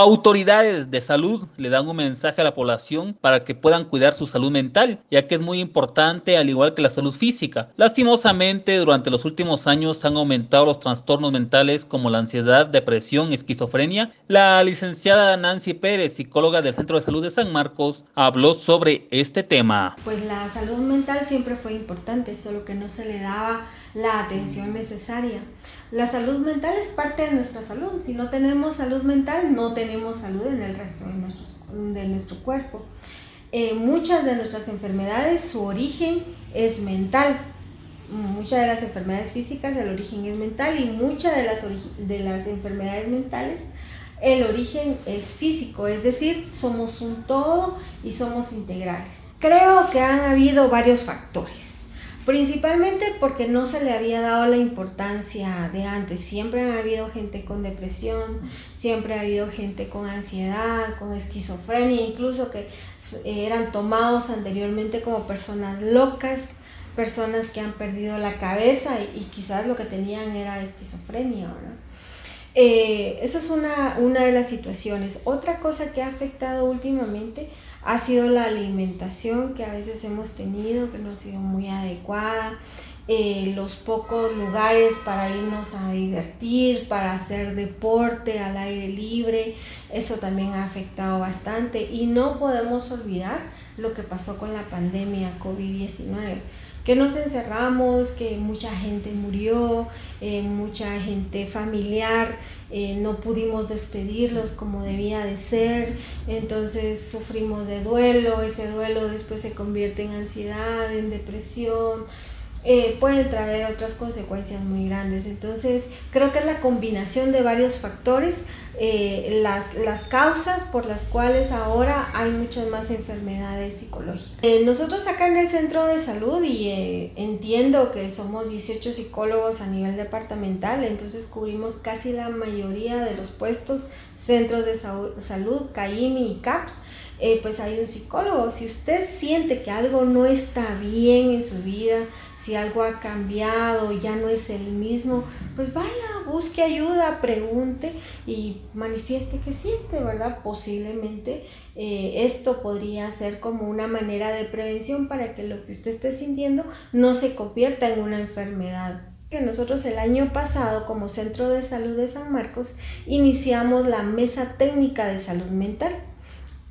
Autoridades de salud le dan un mensaje a la población para que puedan cuidar su salud mental, ya que es muy importante al igual que la salud física. Lastimosamente, durante los últimos años han aumentado los trastornos mentales como la ansiedad, depresión, esquizofrenia. La licenciada Nancy Pérez, psicóloga del Centro de Salud de San Marcos, habló sobre este tema. Pues la salud mental siempre fue importante, solo que no se le daba la atención necesaria. La salud mental es parte de nuestra salud. Si no tenemos salud mental, no tenemos salud en el resto de, de nuestro cuerpo. Eh, muchas de nuestras enfermedades, su origen es mental. Muchas de las enfermedades físicas, el origen es mental y muchas de las, de las enfermedades mentales, el origen es físico, es decir, somos un todo y somos integrales. Creo que han habido varios factores principalmente porque no se le había dado la importancia de antes. Siempre ha habido gente con depresión, siempre ha habido gente con ansiedad, con esquizofrenia, incluso que eran tomados anteriormente como personas locas, personas que han perdido la cabeza y, quizás lo que tenían era esquizofrenia. Eh, esa es una, una de las situaciones. Otra cosa que ha afectado últimamente ha sido la alimentación que a veces hemos tenido, que no ha sido muy adecuada, eh, los pocos lugares para irnos a divertir, para hacer deporte al aire libre, eso también ha afectado bastante. Y no podemos olvidar lo que pasó con la pandemia COVID-19 que nos encerramos, que mucha gente murió, eh, mucha gente familiar, eh, no pudimos despedirlos como debía de ser, entonces sufrimos de duelo, ese duelo después se convierte en ansiedad, en depresión, eh, puede traer otras consecuencias muy grandes. Entonces, creo que es la combinación de varios factores, eh, las, las, causas por las cuales ahora hay muchas más enfermedades psicológicas. Eh, nosotros acá en el centro de salud, y entiendo que somos 18 psicólogos a nivel departamental, entonces cubrimos casi la mayoría de los puestos, centros de salud, CAIMI y CAPS. Eh, pues hay un psicólogo. Si usted siente que algo no está bien en su vida, si algo ha cambiado, ya no es el mismo, pues vaya, busque ayuda, pregunte y manifieste que siente, ¿verdad? Posiblemente eh, esto podría ser como una manera de prevención para que lo que usted esté sintiendo no se convierta en una enfermedad que nosotros el año pasado como Centro de Salud de San Marcos iniciamos la Mesa Técnica de Salud Mental.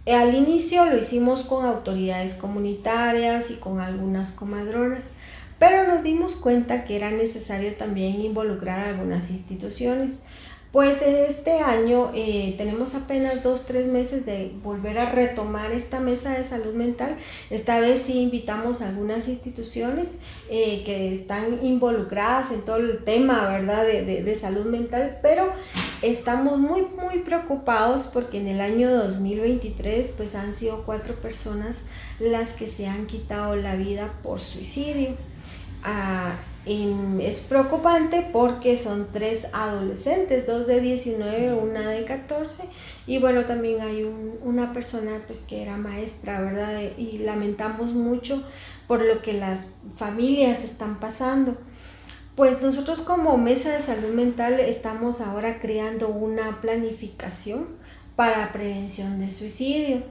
Al inicio lo hicimos con autoridades comunitarias y con algunas comadronas, pero nos dimos cuenta que era necesario también involucrar a algunas instituciones. Pues este año eh, tenemos apenas dos, tres meses de volver a retomar esta mesa de salud mental. Esta vez sí invitamos a algunas instituciones eh, que están involucradas en todo el tema, ¿verdad?, de, salud mental, pero estamos muy, muy preocupados porque en el año 2023 pues han sido cuatro personas las que se han quitado la vida por suicidio. Ah, es preocupante porque son tres adolescentes, dos de 19, una de 14 y bueno, también hay una persona pues que era maestra, ¿verdad? Y lamentamos mucho por lo que las familias están pasando. Pues nosotros como Mesa de Salud Mental estamos ahora creando una planificación para prevención de suicidio.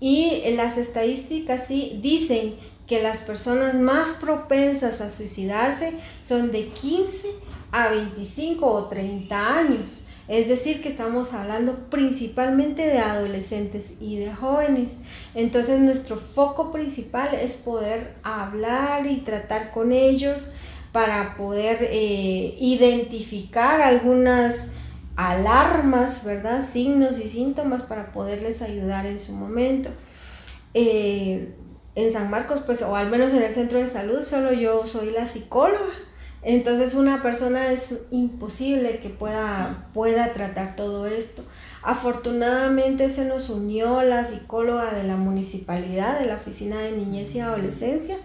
Y las estadísticas sí dicen que las personas más propensas a suicidarse son de 15 a 25 o 30 años. Es decir, que estamos hablando principalmente de adolescentes y de jóvenes. Entonces nuestro foco principal es poder hablar y tratar con ellos para poder eh, identificar algunas alarmas, ¿verdad? Signos y síntomas para poderles ayudar en su momento. Eh, en San Marcos, pues, o al menos en el centro de salud, solo yo soy la psicóloga. Entonces una persona es imposible que pueda, pueda tratar todo esto. Afortunadamente se nos unió la psicóloga de la municipalidad, de la Oficina de Niñez y Adolescencia.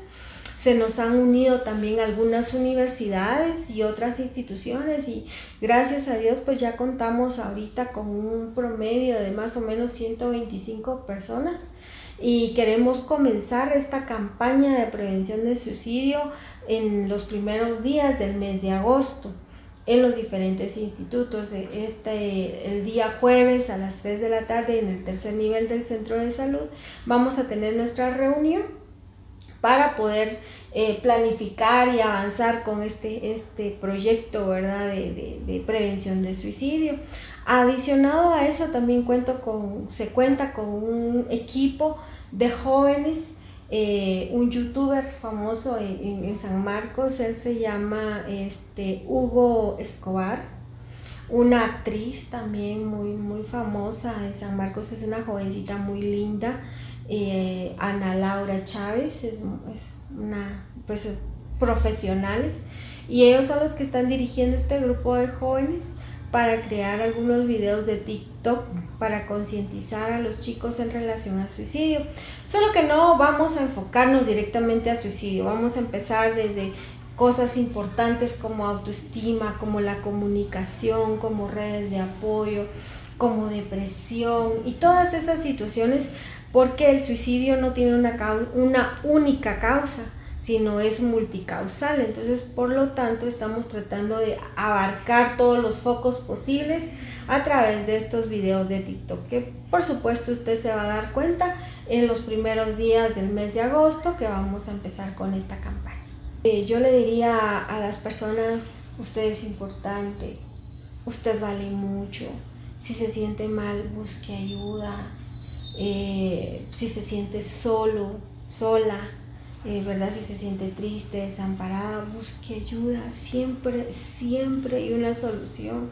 Se nos han unido también algunas universidades y otras instituciones y gracias a Dios pues ya contamos ahorita con un promedio de más o menos 125 personas y queremos comenzar esta campaña de prevención de suicidio en los primeros días del mes de agosto. en los diferentes institutos. Este, el día jueves a las 3 de la tarde en el tercer nivel del centro de salud vamos a tener nuestra reunión para poder eh, planificar y avanzar con este, este proyecto ¿verdad? De, de, prevención de suicidio. Adicionado a eso también con, se cuenta con un equipo de jóvenes eh, un youtuber famoso en, San Marcos, él se llama este, Hugo Escobar, una actriz también muy, muy famosa de San Marcos, es una jovencita muy linda, eh, Ana Laura Chávez, es, una, pues, profesionales, y ellos son los que están dirigiendo este grupo de jóvenes para crear algunos videos de TikTok para concientizar a los chicos en relación al suicidio. Solo que no vamos a enfocarnos directamente a suicidio, vamos a empezar desde cosas importantes como autoestima, como la comunicación, como redes de apoyo, como depresión y todas esas situaciones porque el suicidio no tiene una, única causa sino es multicausal. Entonces, por lo tanto, estamos tratando de abarcar todos los focos posibles a través de estos videos de TikTok, que por supuesto usted se va a dar cuenta en los primeros días del mes de agosto que vamos a empezar con esta campaña. Eh, yo le diría a las personas, usted es importante, usted vale mucho, si se siente mal, busque ayuda, eh, si se siente solo, sola, eh, ¿verdad? Si se siente triste, desamparada, busque ayuda. Siempre, siempre hay una solución.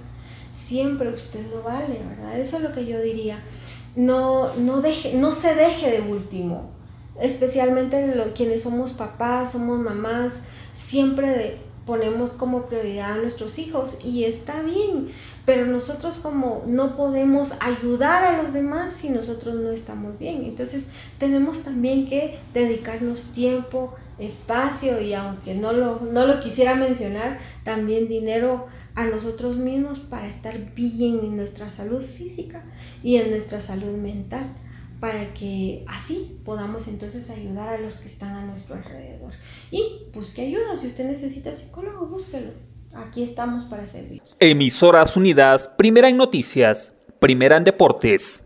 Siempre usted lo vale, ¿verdad? Eso es lo que yo diría. No, no, deje, no se deje de último. Especialmente quienes somos papás, somos mamás, siempre de, ponemos como prioridad a nuestros hijos y está bien, pero nosotros como no podemos ayudar a los demás si nosotros no estamos bien. Entonces tenemos también que dedicarnos tiempo, espacio y aunque no lo, no lo quisiera mencionar, también dinero a nosotros mismos para estar bien en nuestra salud física y en nuestra salud mental para que así podamos entonces ayudar a los que están a nuestro alrededor. Y busque ayuda, si usted necesita psicólogo, búsquelo. Aquí estamos para servir. Emisoras Unidas, primera en noticias, primera en deportes.